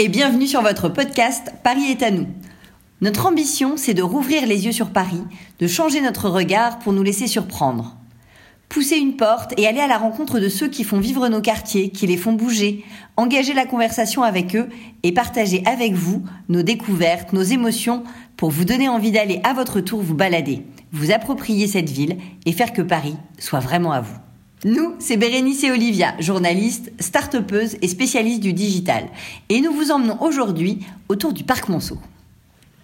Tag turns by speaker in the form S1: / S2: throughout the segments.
S1: et bienvenue sur votre podcast Paris est à nous. Notre ambition, c'est de rouvrir les yeux sur Paris, de changer notre regard pour nous laisser surprendre. Pousser une porte et aller à la rencontre de ceux qui font vivre nos quartiers, qui les font bouger, engager la conversation avec eux et partager avec vous nos découvertes, nos émotions pour vous donner envie d'aller à votre tour vous balader, vous approprier cette ville et faire que Paris soit vraiment à vous. Nous, c'est Bérénice et Olivia, journalistes, start et spécialistes du digital. Et nous vous emmenons aujourd'hui autour du Parc Monceau.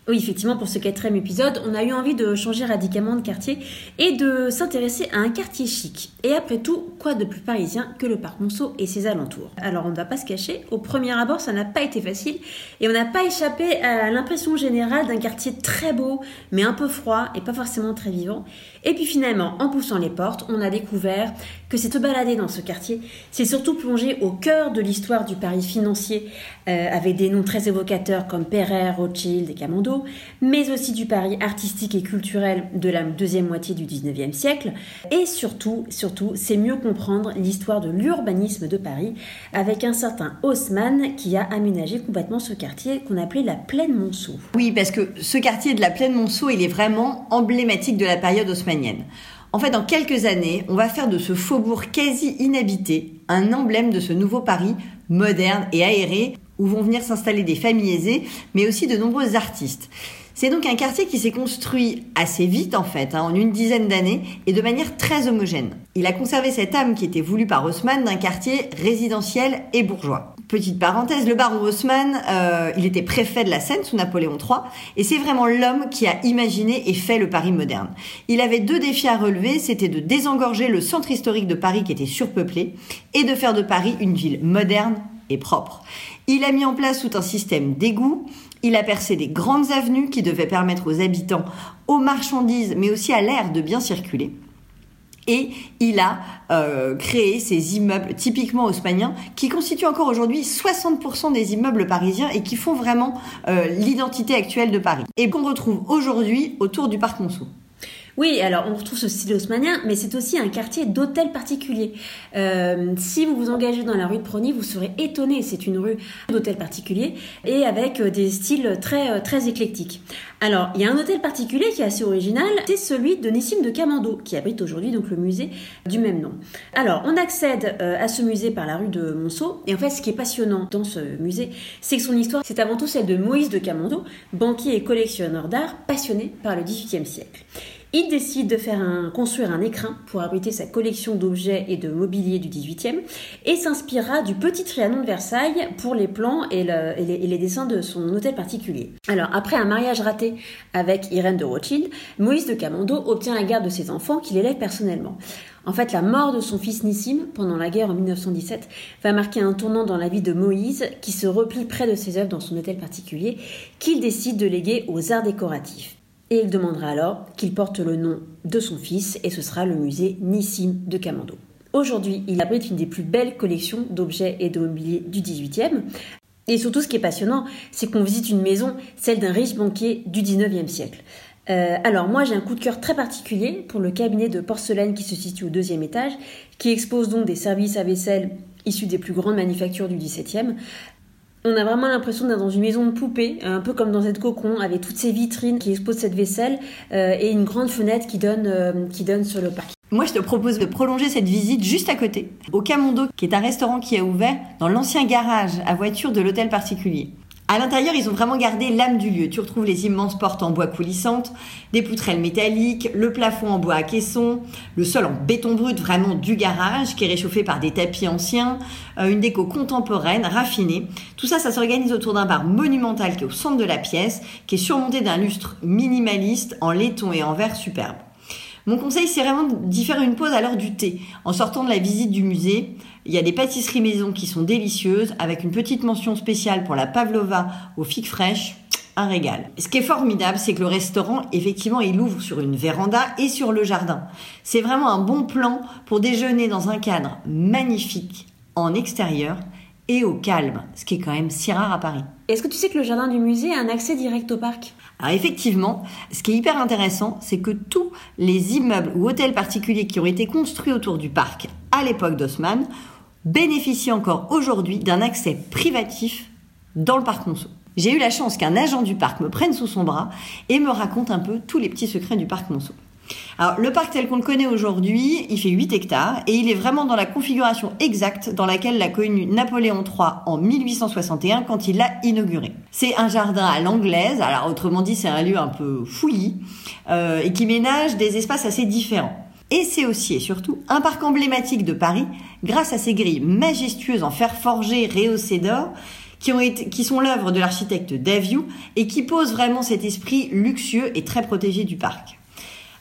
S2: Oui, effectivement, pour ce quatrième épisode, on a eu envie de changer radicalement de quartier et de s'intéresser à un quartier chic. Et après tout, quoi de plus parisien que le parc Monceau et ses alentours? Alors, on ne va pas se cacher, au premier abord, ça n'a pas été facile et on n'a pas échappé à l'impression générale d'un quartier très beau, mais un peu froid et pas forcément très vivant. Et puis finalement, en poussant les portes, on a découvert que c'est se balader dans ce quartier, c'est surtout plonger au cœur de l'histoire du Paris financier, euh, avec des noms très évocateurs comme Perret, Rothschild et Camondo, mais aussi du Paris artistique et culturel de la deuxième moitié du 19e siècle. Et surtout, surtout, c'est mieux comprendre l'histoire de l'urbanisme de Paris, avec un certain Haussmann qui a aménagé complètement ce quartier qu'on appelait la Plaine Monceau.
S1: Oui, parce que ce quartier de la Plaine Monceau, il est vraiment emblématique de la période haussmannienne. En fait, dans quelques années, on va faire de ce faubourg quasi inhabité un emblème de ce nouveau Paris moderne et aéré où vont venir s'installer des familles aisées, mais aussi de nombreux artistes. C'est donc un quartier qui s'est construit assez vite en fait, hein, en une dizaine d'années, et de manière très homogène. Il a conservé cette âme qui était voulue par Haussmann d'un quartier résidentiel et bourgeois. Petite parenthèse, le baron Haussmann, euh, il était préfet de la Seine sous Napoléon III, et c'est vraiment l'homme qui a imaginé et fait le Paris moderne. Il avait deux défis à relever, c'était de désengorger le centre historique de Paris qui était surpeuplé, et de faire de Paris une ville moderne et propre. Il a mis en place tout un système d'égouts, il a percé des grandes avenues qui devaient permettre aux habitants, aux marchandises, mais aussi à l'air de bien circuler. Et il a euh, créé ces immeubles typiquement haussmanniens qui constituent encore aujourd'hui 60% des immeubles parisiens et qui font vraiment euh, l'identité actuelle de Paris. Et qu'on retrouve aujourd'hui autour du Parc Monceau.
S2: Oui, alors on retrouve ce style haussmannien, mais c'est aussi un quartier d'hôtels particuliers. Euh, si vous vous engagez dans la rue de Prony, vous serez étonné. C'est une rue d'hôtels particuliers et avec euh, des styles très euh, très éclectiques. Alors, il y a un hôtel particulier qui est assez original, c'est celui de Nissim de Camando, qui abrite aujourd'hui donc le musée du même nom. Alors, on accède à ce musée par la rue de Monceau, et en fait, ce qui est passionnant dans ce musée, c'est que son histoire, c'est avant tout celle de Moïse de Camando, banquier et collectionneur d'art passionné par le XVIIIe siècle. Il décide de faire un, construire un écrin pour abriter sa collection d'objets et de mobilier du XVIIIe et s'inspirera du petit Trianon de Versailles pour les plans et, les, dessins de son hôtel particulier. Alors, après un mariage raté avec Irène de Rothschild, Moïse de Camando obtient la garde de ses enfants qu'il élève personnellement. En fait, la mort de son fils Nissim pendant la guerre en 1917 va marquer un tournant dans la vie de Moïse qui se replie près de ses œuvres dans son hôtel particulier qu'il décide de léguer aux arts décoratifs et il demandera alors qu'il porte le nom de son fils et ce sera le musée Nissim de Camando. Aujourd'hui, il abrite une des plus belles collections d'objets et de mobilier du XVIIIe. Et surtout, ce qui est passionnant, c'est qu'on visite une maison, celle d'un riche banquier du XIXe siècle. Euh, alors moi j'ai un coup de cœur très particulier pour le cabinet de porcelaine qui se situe au deuxième étage, qui expose donc des services à vaisselle issus des plus grandes manufactures du XVIIe, on a vraiment l'impression d'être dans une maison de poupée, un peu comme dans cette cocon, avec toutes ces vitrines qui exposent cette vaisselle euh, et une grande fenêtre qui donne, euh, qui donne sur le parc.
S1: Moi, je te propose de prolonger cette visite juste à côté, au Camondo, qui est un restaurant qui a ouvert dans l'ancien garage à voiture de l'hôtel particulier. À l'intérieur, ils ont vraiment gardé l'âme du lieu. Tu retrouves les immenses portes en bois coulissantes, des poutrelles métalliques, le plafond en bois à caisson, le sol en béton brut vraiment du garage qui est réchauffé par des tapis anciens, euh, une déco contemporaine, raffinée. Tout ça, ça s'organise autour d'un bar monumental qui est au centre de la pièce, qui est surmonté d'un lustre minimaliste en laiton et en verre superbe. Mon conseil, c'est vraiment d'y faire une pause à l'heure du thé. En sortant de la visite du musée, il y a des pâtisseries maison qui sont délicieuses, avec une petite mention spéciale pour la pavlova aux figues fraîches. Un régal. Ce qui est formidable, c'est que le restaurant, effectivement, il ouvre sur une véranda et sur le jardin. C'est vraiment un bon plan pour déjeuner dans un cadre magnifique en extérieur et au calme, ce qui est quand même si rare à Paris.
S2: Est-ce que tu sais que le jardin du musée a un accès direct au parc?
S1: Alors effectivement, ce qui est hyper intéressant, c'est que tous les immeubles ou hôtels particuliers qui ont été construits autour du parc à l'époque d'Haussmann bénéficient encore aujourd'hui d'un accès privatif dans le parc Monceau. J'ai eu la chance qu'un agent du parc me prenne sous son bras et me raconte un peu tous les petits secrets du parc Monceau. Alors, le parc tel qu'on le connaît aujourd'hui, il fait 8 hectares et il est vraiment dans la configuration exacte dans laquelle l'a connu Napoléon III en 1861 quand il l'a inauguré. C'est un jardin à l'anglaise, alors autrement dit c'est un lieu un peu fouillis euh, et qui ménage des espaces assez différents. Et c'est aussi et surtout un parc emblématique de Paris grâce à ses grilles majestueuses en fer forgé rehaussé d'or qui, sont l'œuvre de l'architecte Daviou et qui posent vraiment cet esprit luxueux et très protégé du parc.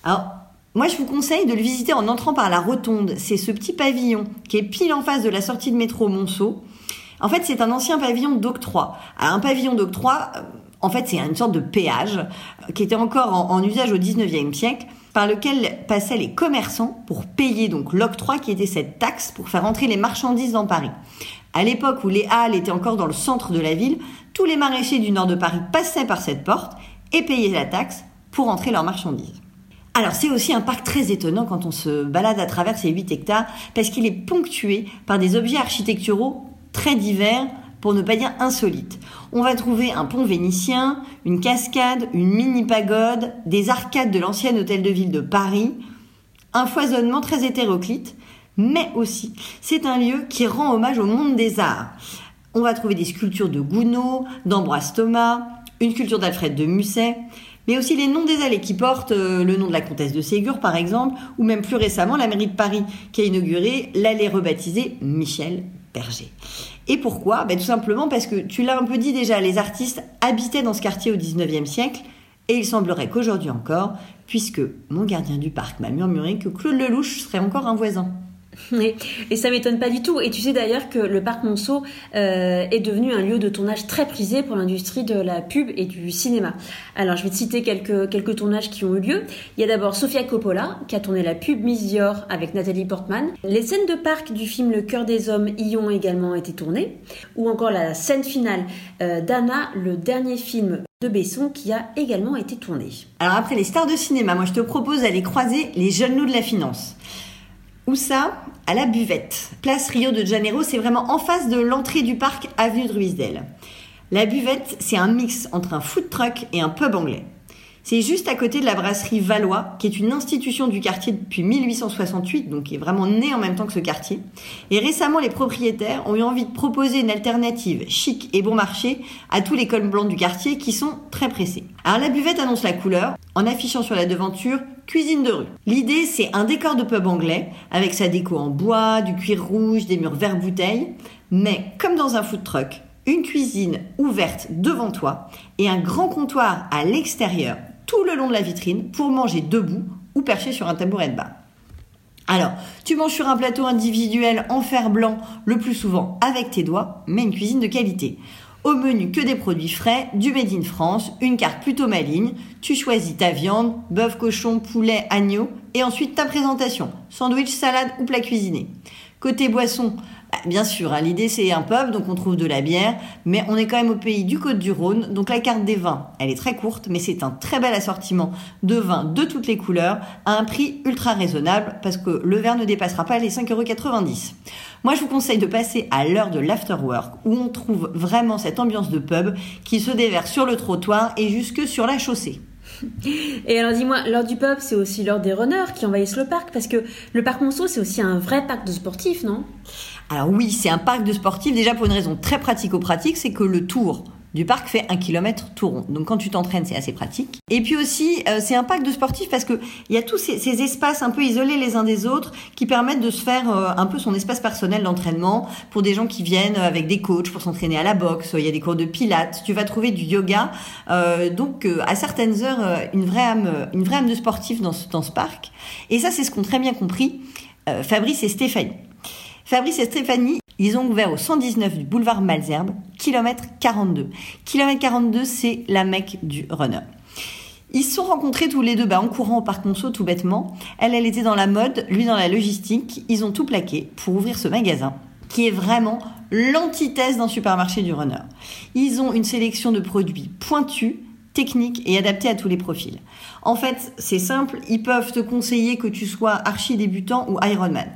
S1: Alors, moi, je vous conseille de le visiter en entrant par la rotonde. C'est ce petit pavillon qui est pile en face de la sortie de métro Monceau. En fait, c'est un ancien pavillon d'octroi. Un pavillon d'octroi, euh, en fait, c'est une sorte de péage euh, qui était encore en, en usage au 19e siècle par lequel passaient les commerçants pour payer donc l'octroi qui était cette taxe pour faire entrer les marchandises dans Paris. À l'époque où les halles étaient encore dans le centre de la ville, tous les maraîchers du nord de Paris passaient par cette porte et payaient la taxe pour entrer leurs marchandises. Alors c'est aussi un parc très étonnant quand on se balade à travers ces 8 hectares parce qu'il est ponctué par des objets architecturaux très divers pour ne pas dire insolites. On va trouver un pont vénitien, une cascade, une mini pagode, des arcades de l'ancien hôtel de ville de Paris, un foisonnement très hétéroclite, mais aussi c'est un lieu qui rend hommage au monde des arts. On va trouver des sculptures de Gounod, d'Ambroise Thomas, une sculpture d'Alfred de Musset, mais aussi les noms des allées qui portent euh, le nom de la comtesse de Ségur, par exemple, ou même plus récemment la mairie de Paris qui a inauguré l'allée rebaptisée Michel Et pourquoi? Ben, Tout simplement parce que, tu l'as un peu dit déjà, les artistes habitaient dans ce quartier au 19e siècle, et il semblerait qu'aujourd'hui encore, puisque mon gardien du parc m'a murmuré que Claude Lelouch serait encore un voisin.
S2: Et ça m'étonne pas du tout. Et tu sais d'ailleurs que le parc Monceau euh, est devenu un lieu de tournage très prisé pour l'industrie de la pub et du cinéma. Alors je vais te citer quelques, quelques tournages qui ont eu lieu. Il y a d'abord Sofia Coppola qui a tourné la pub Miss Dior avec Nathalie Portman. Les scènes de parc du film Le cœur des hommes y ont également été tournées. Ou encore la scène finale euh, d'Anna, le dernier film de Besson qui a également été tourné.
S1: Alors après les stars de cinéma, moi je te propose d'aller croiser les jeunes loups de la finance. Où ça À la buvette. Place Rio de Janeiro, c'est vraiment en face de l'entrée du parc Avenue de Ruisdel. La buvette, c'est un mix entre un food truck et un pub anglais. C'est juste à côté de la brasserie Valois, qui est une institution du quartier depuis 1868, donc qui est vraiment née en même temps que ce quartier. Et récemment, les propriétaires ont eu envie de proposer une alternative chic et bon marché à tous les cols blancs du quartier qui sont très pressés. Alors la buvette annonce la couleur en affichant sur la devanture cuisine de rue. L'idée, c'est un décor de pub anglais avec sa déco en bois, du cuir rouge, des murs vert bouteille, mais comme dans un food truck, une cuisine ouverte devant toi et un grand comptoir à l'extérieur tout le long de la vitrine pour manger debout ou perché sur un tabouret de bar. Alors, tu manges sur un plateau individuel en fer blanc, le plus souvent avec tes doigts, mais une cuisine de qualité. Au menu, que des produits frais, du Made in France, une carte plutôt maligne. Tu choisis ta viande, bœuf, cochon, poulet, agneau, et ensuite ta présentation, sandwich, salade ou plat cuisiné. Côté boisson, bien sûr, hein, l'idée c'est un pub, donc on trouve de la bière, mais on est quand même au pays du Côte-du-Rhône, donc la carte des vins, elle est très courte, mais c'est un très bel assortiment de vins de toutes les couleurs, à un prix ultra raisonnable, parce que le verre ne dépassera pas les 5,90€. Moi, je vous conseille de passer à l'heure de l'afterwork, où on trouve vraiment cette ambiance de pub qui se déverse sur le trottoir et jusque sur la chaussée.
S2: Et alors dis-moi, l'heure du pub, c'est aussi l'heure des runners qui envahissent le parc, parce que le parc Monceau, c'est aussi un vrai parc de sportifs, non?
S1: Alors oui, c'est un parc de sportifs déjà pour une raison très pratico-pratique, c'est que le tour du parc fait un kilomètre tout rond. Donc quand tu t'entraînes, c'est assez pratique. Et puis aussi, euh, c'est un parc de sportifs parce que il y a tous ces, espaces un peu isolés les uns des autres qui permettent de se faire euh, un peu son espace personnel d'entraînement pour des gens qui viennent avec des coachs pour s'entraîner à la boxe. Il y a des cours de pilates. Tu vas trouver du yoga. Euh, donc à certaines heures, une vraie âme, une vraie âme de sportif dans ce, dans ce parc. Et ça, c'est ce qu'ont très bien compris Fabrice et Stéphanie. Fabrice et Stéphanie, ils ont ouvert au 119 du boulevard Malzerbe, kilomètre 42. Kilomètre 42, c'est la mecque du runner. Ils se sont rencontrés tous les deux bah, en courant au parc Monceau tout bêtement. Elle, elle était dans la mode, lui dans la logistique. Ils ont tout plaqué pour ouvrir ce magasin qui est vraiment l'antithèse d'un supermarché du runner. Ils ont une sélection de produits pointus, techniques et adaptés à tous les profils. En fait, c'est simple, ils peuvent te conseiller que tu sois archi débutant ou Ironman.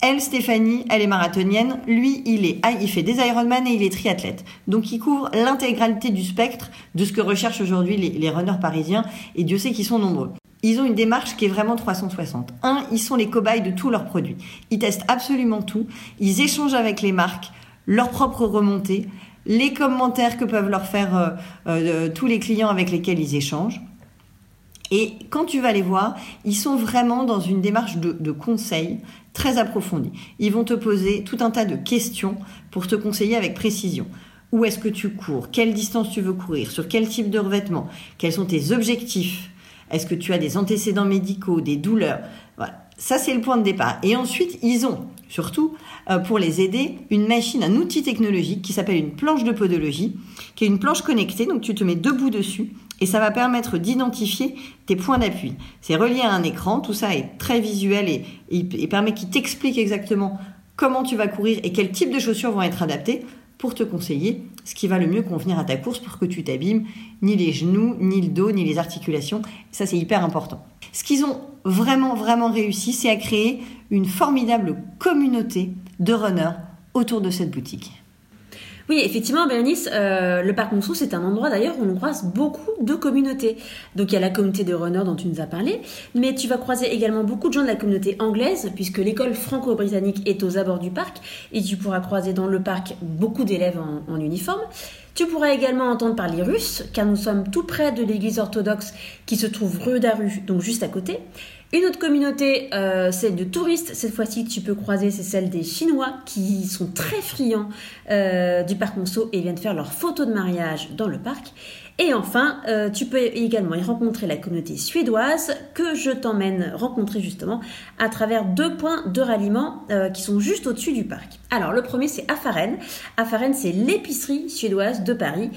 S1: Elle, Stéphanie, elle est marathonienne. Lui, il est, il fait des Ironman et il est triathlète. Donc, il couvre l'intégralité du spectre de ce que recherchent aujourd'hui les, les runners parisiens. Et Dieu sait qu'ils sont nombreux. Ils ont une démarche qui est vraiment 360. Un, ils sont les cobayes de tous leurs produits. Ils testent absolument tout. Ils échangent avec les marques leurs propres remontées, les commentaires que peuvent leur faire euh, euh, tous les clients avec lesquels ils échangent. Et quand tu vas les voir, ils sont vraiment dans une démarche de, de conseil très approfondie. Ils vont te poser tout un tas de questions pour te conseiller avec précision. Où est-ce que tu cours? Quelle distance tu veux courir? Sur quel type de revêtement? Quels sont tes objectifs? Est-ce que tu as des antécédents médicaux, des douleurs? Voilà. Ça, c'est le point de départ. Et ensuite, ils ont, surtout, euh, pour les aider, une machine, un outil technologique qui s'appelle une planche de podologie, qui est une planche connectée, donc tu te mets debout dessus, et ça va permettre d'identifier tes points d'appui. C'est relié à un écran, tout ça est très visuel et, et permet qu'il t'explique exactement comment tu vas courir et quel type de chaussures vont être adaptées pour te conseiller ce qui va le mieux convenir à ta course pour que tu t'abîmes ni les genoux, ni le dos, ni les articulations. Ça, c'est hyper important. Ce qu'ils ont vraiment, vraiment réussi, c'est à créer une formidable communauté de runners autour de cette boutique.
S2: Oui, effectivement, Bernice, euh, le parc Monceau, c'est un endroit d'ailleurs où on croise beaucoup de communautés. Donc il y a la communauté de runners dont tu nous as parlé, mais tu vas croiser également beaucoup de gens de la communauté anglaise, puisque l'école franco-britannique est aux abords du parc, et tu pourras croiser dans le parc beaucoup d'élèves en, en uniforme. Tu pourras également entendre parler russe, car nous sommes tout près de l'église orthodoxe qui se trouve rue d'Aru, donc juste à côté. Une autre communauté, euh, celle de touristes, cette fois-ci tu peux croiser, c'est celle des Chinois qui sont très friands euh, du parc Monceau et viennent faire leurs photos de mariage dans le parc. Et enfin, euh, tu peux également y rencontrer la communauté suédoise que je t'emmène rencontrer justement à travers deux points de ralliement qui sont juste au-dessus du parc. Alors le premier c'est Afaren. Afaren c'est l'épicerie suédoise de Paris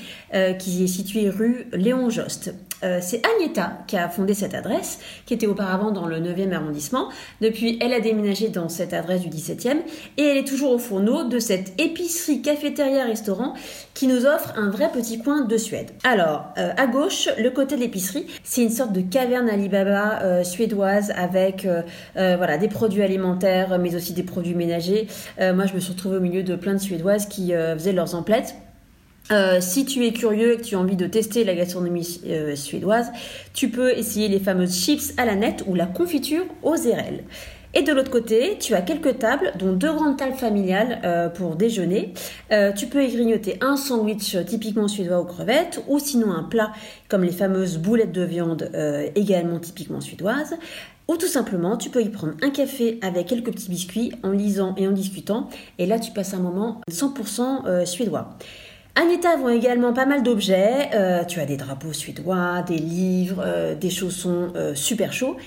S2: qui est située rue Léon Jost. C'est Agneta qui a fondé cette adresse, qui était auparavant dans le 9e arrondissement. Depuis, elle a déménagé dans cette adresse du 17e et elle est toujours au fourneau de cette épicerie cafétéria-restaurant qui nous offre un vrai petit coin de Suède. Alors, euh, à gauche, le côté de l'épicerie, c'est une sorte de caverne Alibaba euh, suédoise avec euh, voilà, des produits alimentaires, mais aussi des produits ménagers. moi, je me suis retrouvée au milieu de plein de Suédoises qui faisaient leurs emplettes. Si tu es curieux et que tu as envie de tester la gastronomie suédoise, tu peux essayer les fameuses chips à la nette ou la confiture aux érelles. Et de l'autre côté, tu as quelques tables, dont deux grandes tables familiales euh, pour déjeuner. Euh, tu peux y grignoter un sandwich typiquement suédois aux crevettes, ou sinon un plat comme les fameuses boulettes de viande euh, également typiquement suédoises. Ou tout simplement, tu peux y prendre un café avec quelques petits biscuits en lisant et en discutant. Et là, tu passes un moment 100% suédois. Anita vend également pas mal d'objets. tu as des drapeaux suédois, des livres, des chaussons super chauds.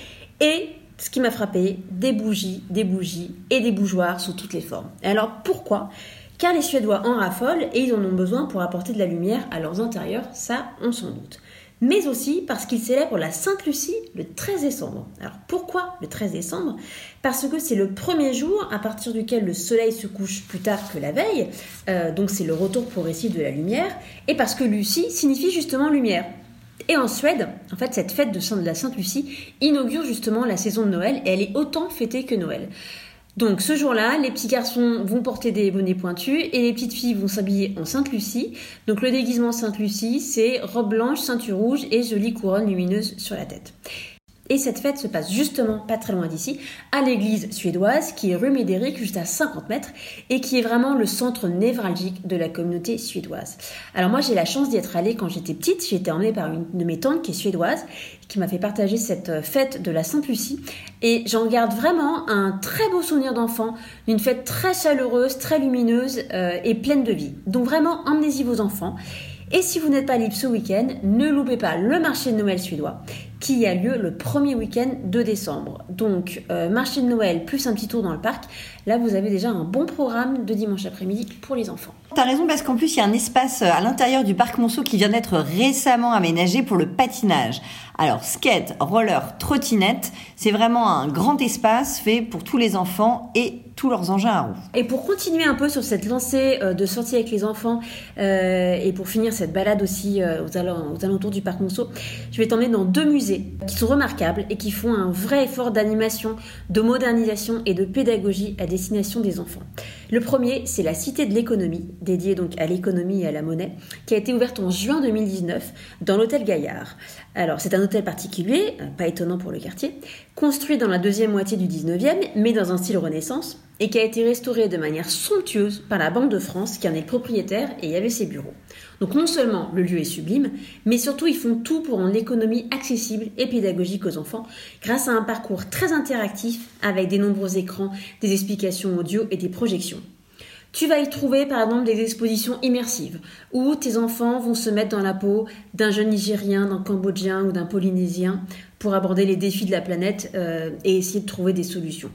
S2: Et ce qui m'a frappé, des bougies, des bougies et des bougeoirs sous toutes les formes. Et alors pourquoi? Car les Suédois en raffolent et ils en ont besoin pour apporter de la lumière à leurs intérieurs, ça on s'en doute. Mais aussi parce qu'ils célèbrent la Sainte Lucie le 13 décembre. Alors pourquoi le 13 décembre? Parce que c'est le premier jour à partir duquel le soleil se couche plus tard que la veille, euh, donc c'est le retour progressif de la lumière, et parce que Lucie signifie justement lumière. Et en Suède, en fait, cette fête de la Sainte-Lucie inaugure justement la saison de Noël et elle est autant fêtée que Noël. Donc ce jour-là, les petits garçons vont porter des bonnets pointus et les petites filles vont s'habiller en Sainte-Lucie. Donc le déguisement Sainte-Lucie, c'est robe blanche, ceinture rouge et jolie couronne lumineuse sur la tête. Et cette fête se passe justement pas très loin d'ici, à l'église suédoise qui est rue Médéric, juste à 50 mètres, et qui est vraiment le centre névralgique de la communauté suédoise. Alors moi j'ai la chance d'y être allée quand j'étais petite, j'ai été emmenée par une de mes tantes qui est suédoise, qui m'a fait partager cette euh, fête de la Sainte-Lucie, et j'en garde vraiment un très beau souvenir d'enfant, d'une fête très chaleureuse, très lumineuse euh, et pleine de vie. Donc vraiment emmenez-y vos enfants. Et si vous n'êtes pas libre ce week-end, ne loupez pas le marché de Noël suédois qui a lieu le premier week-end de décembre. Donc, euh, marché de Noël plus un petit tour dans le parc. Là, vous avez déjà un bon programme de dimanche après-midi pour les enfants.
S1: T'as raison parce qu'en plus il y a un espace à l'intérieur du parc Monceau qui vient d'être récemment aménagé pour le patinage. Alors skate, roller, trottinette, c'est vraiment un grand espace fait pour tous les enfants et tous leurs engins à roues.
S2: Et pour continuer un peu sur cette lancée euh, de sortie avec les enfants euh, et pour finir cette balade aussi euh, aux, alentours du parc Monceau, je vais t'emmener dans deux musées qui sont remarquables et qui font un vrai effort d'animation, de modernisation et de pédagogie à destination des enfants. Le premier, c'est la Cité de l'économie, dédiée donc à l'économie et à la monnaie, qui a été ouverte en juin 2019 dans l'hôtel Gaillard. Alors, c'est un hôtel particulier, pas étonnant pour le quartier, construit dans la deuxième moitié du 19e, mais dans un style renaissance, et qui a été restauré de manière somptueuse par la Banque de France, qui en est propriétaire et y avait ses bureaux. Donc non seulement le lieu est sublime, mais surtout ils font tout pour rendre l'économie accessible et pédagogique aux enfants, grâce à un parcours très interactif avec des nombreux écrans, des explications audio et des projections. Tu vas y trouver par exemple des expositions immersives où tes enfants vont se mettre dans la peau d'un jeune Nigérien, d'un Cambodgien ou d'un Polynésien pour aborder les défis de la planète euh, et essayer de trouver des solutions.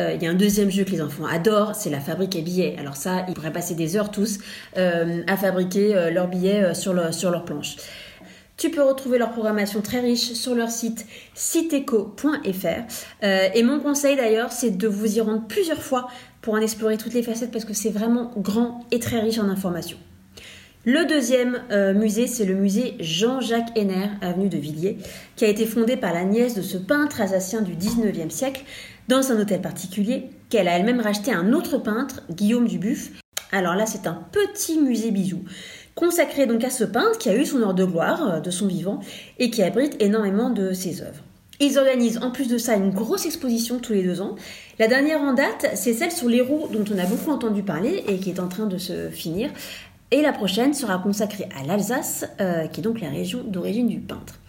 S2: Euh, il y a un deuxième jeu que les enfants adorent, c'est la fabrique à billets. Alors ça, ils pourraient passer des heures tous euh, à fabriquer leurs billets sur, sur leur planche. Tu peux retrouver leur programmation très riche sur leur site siteco.fr. et mon conseil d'ailleurs, c'est de vous y rendre plusieurs fois pour en explorer toutes les facettes parce que c'est vraiment grand et très riche en informations. Le deuxième euh, musée, c'est le musée Jean-Jacques Henner, avenue de Villiers, qui a été fondé par la nièce de ce peintre alsacien du 19e siècle dans un hôtel particulier qu'elle a elle-même racheté à un autre peintre, Guillaume Dubuff. Alors là, c'est un petit musée bijou consacré donc à ce peintre qui a eu son heure de gloire euh, de son vivant et qui abrite énormément de ses œuvres. Ils organisent en plus de ça une grosse exposition tous les deux ans. La dernière en date, c'est celle sur les roues dont on a beaucoup entendu parler et qui est en train de se finir. Et la prochaine sera consacrée à l'Alsace, euh, qui est donc la région d'origine du peintre.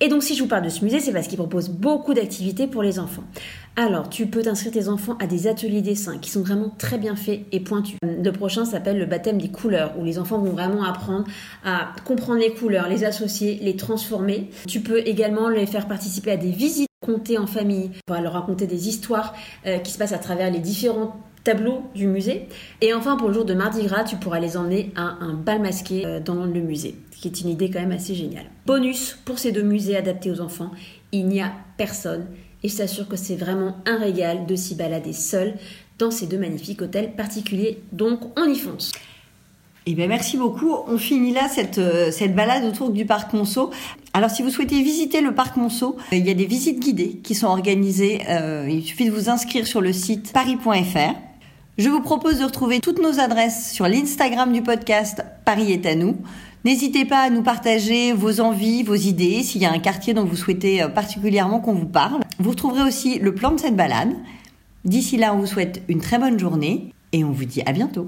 S2: Et donc si je vous parle de ce musée, c'est parce qu'il propose beaucoup d'activités pour les enfants. Alors, tu peux t'inscrire tes enfants à des ateliers dessin qui sont vraiment très bien faits et pointus. Le prochain s'appelle le baptême des couleurs, où les enfants vont vraiment apprendre à comprendre les couleurs, les associer, les transformer. Tu peux également les faire participer à des visites comptées en famille, pour leur raconter des histoires euh, qui se passent à travers les différents tableaux du musée. Et enfin, pour le jour de Mardi Gras, tu pourras les emmener à un bal masqué euh, dans le musée, ce qui est une idée quand même assez géniale. Bonus pour ces deux musées adaptés aux enfants, il n'y a personne et je t'assure que c'est vraiment un régal de s'y balader seul dans ces deux magnifiques hôtels particuliers. Donc on y fonce.
S1: Eh bien, merci beaucoup. On finit là cette, euh, balade autour du parc Monceau. Alors, si vous souhaitez visiter le parc Monceau, euh, il y a des visites guidées qui sont organisées. Il suffit de vous inscrire sur le site paris.fr. Je vous propose de retrouver toutes nos adresses sur l'Instagram du podcast Paris est à nous. N'hésitez pas à nous partager vos envies, vos idées, s'il y a un quartier dont vous souhaitez euh, particulièrement qu'on vous parle. Vous retrouverez aussi le plan de cette balade. D'ici là, on vous souhaite une très bonne journée et on vous dit à bientôt.